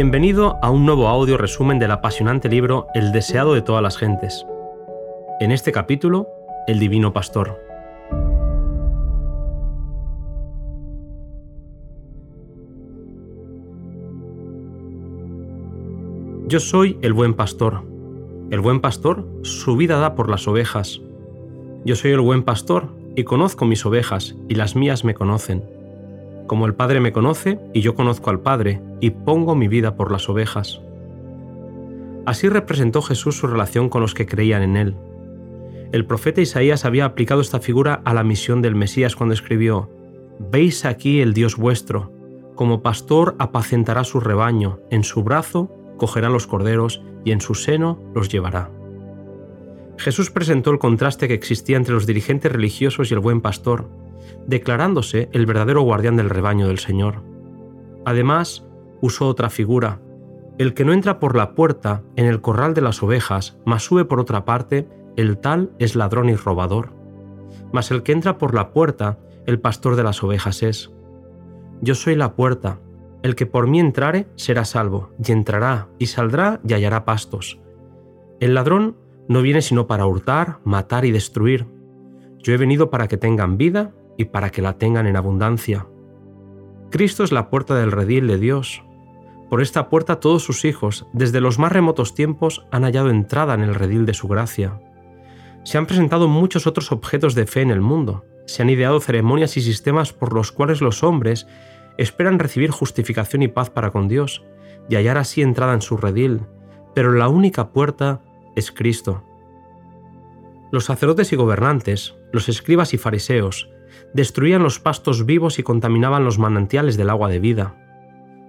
Bienvenido a un nuevo audio resumen del apasionante libro El deseado de todas las gentes. En este capítulo, El Divino Pastor. Yo soy el buen pastor. El buen pastor su vida da por las ovejas. Yo soy el buen pastor y conozco mis ovejas y las mías me conocen. Como el Padre me conoce y yo conozco al Padre y pongo mi vida por las ovejas. Así representó Jesús su relación con los que creían en él. El profeta Isaías había aplicado esta figura a la misión del Mesías cuando escribió, Veis aquí el Dios vuestro, como pastor apacentará su rebaño, en su brazo cogerá los corderos y en su seno los llevará. Jesús presentó el contraste que existía entre los dirigentes religiosos y el buen pastor, declarándose el verdadero guardián del rebaño del Señor. Además, usó otra figura. El que no entra por la puerta en el corral de las ovejas, mas sube por otra parte, el tal es ladrón y robador. Mas el que entra por la puerta, el pastor de las ovejas es. Yo soy la puerta, el que por mí entrare será salvo, y entrará, y saldrá, y hallará pastos. El ladrón no viene sino para hurtar, matar y destruir. Yo he venido para que tengan vida y para que la tengan en abundancia. Cristo es la puerta del redil de Dios. Por esta puerta todos sus hijos, desde los más remotos tiempos, han hallado entrada en el redil de su gracia. Se han presentado muchos otros objetos de fe en el mundo. Se han ideado ceremonias y sistemas por los cuales los hombres esperan recibir justificación y paz para con Dios, y hallar así entrada en su redil, pero la única puerta es Cristo. Los sacerdotes y gobernantes, los escribas y fariseos, destruían los pastos vivos y contaminaban los manantiales del agua de vida.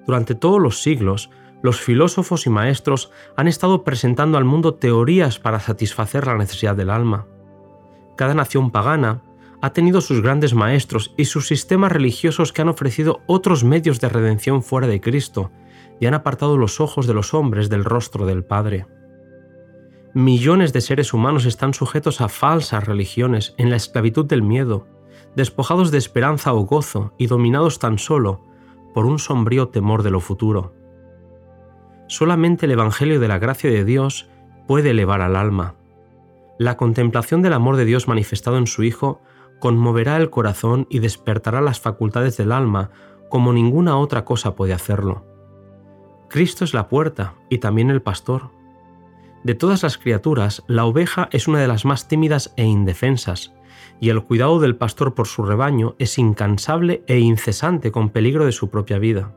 Durante todos los siglos, los filósofos y maestros han estado presentando al mundo teorías para satisfacer la necesidad del alma. Cada nación pagana ha tenido sus grandes maestros y sus sistemas religiosos que han ofrecido otros medios de redención fuera de Cristo y han apartado los ojos de los hombres del rostro del Padre. Millones de seres humanos están sujetos a falsas religiones en la esclavitud del miedo, despojados de esperanza o gozo y dominados tan solo por un sombrío temor de lo futuro. Solamente el Evangelio de la gracia de Dios puede elevar al alma. La contemplación del amor de Dios manifestado en su Hijo conmoverá el corazón y despertará las facultades del alma como ninguna otra cosa puede hacerlo. Cristo es la puerta y también el pastor. De todas las criaturas, la oveja es una de las más tímidas e indefensas, y el cuidado del pastor por su rebaño es incansable e incesante con peligro de su propia vida.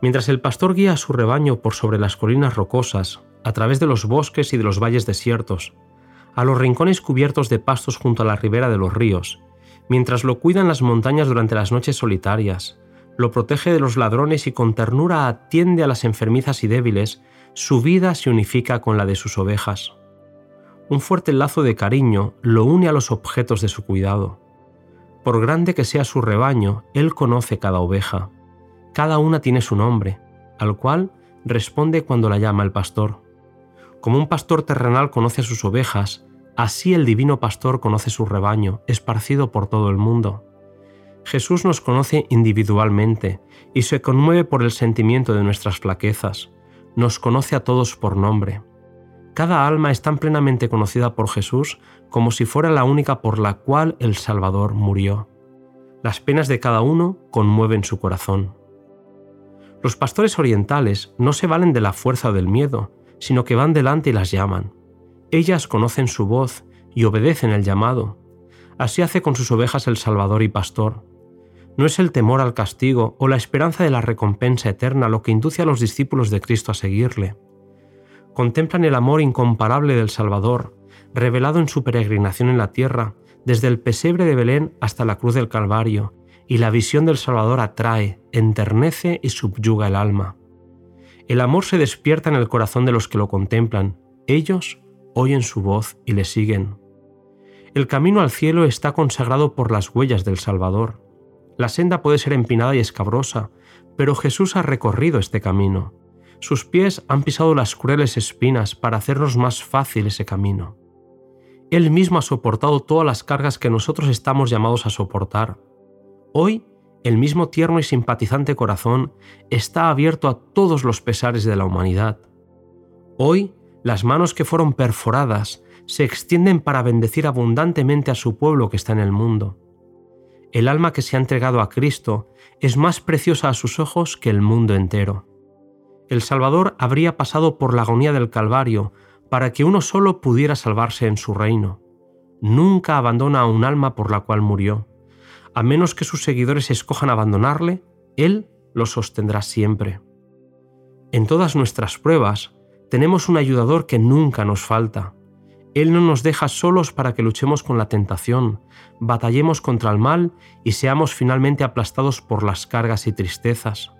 Mientras el pastor guía a su rebaño por sobre las colinas rocosas, a través de los bosques y de los valles desiertos, a los rincones cubiertos de pastos junto a la ribera de los ríos, mientras lo cuidan las montañas durante las noches solitarias, lo protege de los ladrones y con ternura atiende a las enfermizas y débiles, su vida se unifica con la de sus ovejas. Un fuerte lazo de cariño lo une a los objetos de su cuidado. Por grande que sea su rebaño, él conoce cada oveja. Cada una tiene su nombre, al cual responde cuando la llama el pastor. Como un pastor terrenal conoce a sus ovejas, Así el divino pastor conoce su rebaño, esparcido por todo el mundo. Jesús nos conoce individualmente y se conmueve por el sentimiento de nuestras flaquezas. Nos conoce a todos por nombre. Cada alma es tan plenamente conocida por Jesús como si fuera la única por la cual el Salvador murió. Las penas de cada uno conmueven su corazón. Los pastores orientales no se valen de la fuerza del miedo, sino que van delante y las llaman. Ellas conocen su voz y obedecen el llamado. Así hace con sus ovejas el Salvador y Pastor. No es el temor al castigo o la esperanza de la recompensa eterna lo que induce a los discípulos de Cristo a seguirle. Contemplan el amor incomparable del Salvador, revelado en su peregrinación en la tierra, desde el pesebre de Belén hasta la cruz del Calvario, y la visión del Salvador atrae, enternece y subyuga el alma. El amor se despierta en el corazón de los que lo contemplan. Ellos oyen su voz y le siguen. El camino al cielo está consagrado por las huellas del Salvador. La senda puede ser empinada y escabrosa, pero Jesús ha recorrido este camino. Sus pies han pisado las crueles espinas para hacernos más fácil ese camino. Él mismo ha soportado todas las cargas que nosotros estamos llamados a soportar. Hoy el mismo tierno y simpatizante corazón está abierto a todos los pesares de la humanidad. Hoy, las manos que fueron perforadas se extienden para bendecir abundantemente a su pueblo que está en el mundo. El alma que se ha entregado a Cristo es más preciosa a sus ojos que el mundo entero. El Salvador habría pasado por la agonía del Calvario para que uno solo pudiera salvarse en su reino. Nunca abandona a un alma por la cual murió. A menos que sus seguidores escojan abandonarle, Él lo sostendrá siempre. En todas nuestras pruebas tenemos un ayudador que nunca nos falta. Él no nos deja solos para que luchemos con la tentación, batallemos contra el mal y seamos finalmente aplastados por las cargas y tristezas.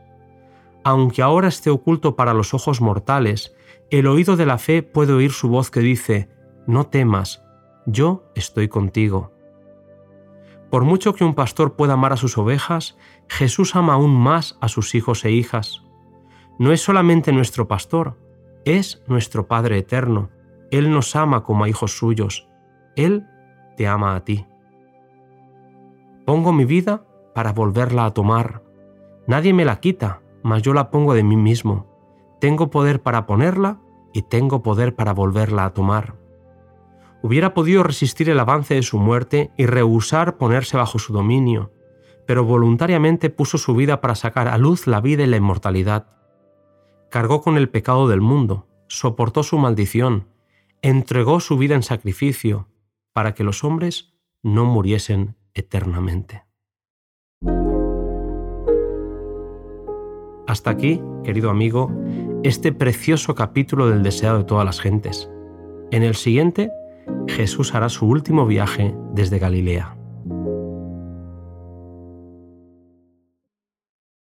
Aunque ahora esté oculto para los ojos mortales, el oído de la fe puede oír su voz que dice, No temas, yo estoy contigo. Por mucho que un pastor pueda amar a sus ovejas, Jesús ama aún más a sus hijos e hijas. No es solamente nuestro pastor, es nuestro Padre eterno. Él nos ama como a hijos suyos. Él te ama a ti. Pongo mi vida para volverla a tomar. Nadie me la quita, mas yo la pongo de mí mismo. Tengo poder para ponerla y tengo poder para volverla a tomar. Hubiera podido resistir el avance de su muerte y rehusar ponerse bajo su dominio, pero voluntariamente puso su vida para sacar a luz la vida y la inmortalidad. Cargó con el pecado del mundo, soportó su maldición, entregó su vida en sacrificio, para que los hombres no muriesen eternamente. Hasta aquí, querido amigo, este precioso capítulo del deseado de todas las gentes. En el siguiente, Jesús hará su último viaje desde Galilea.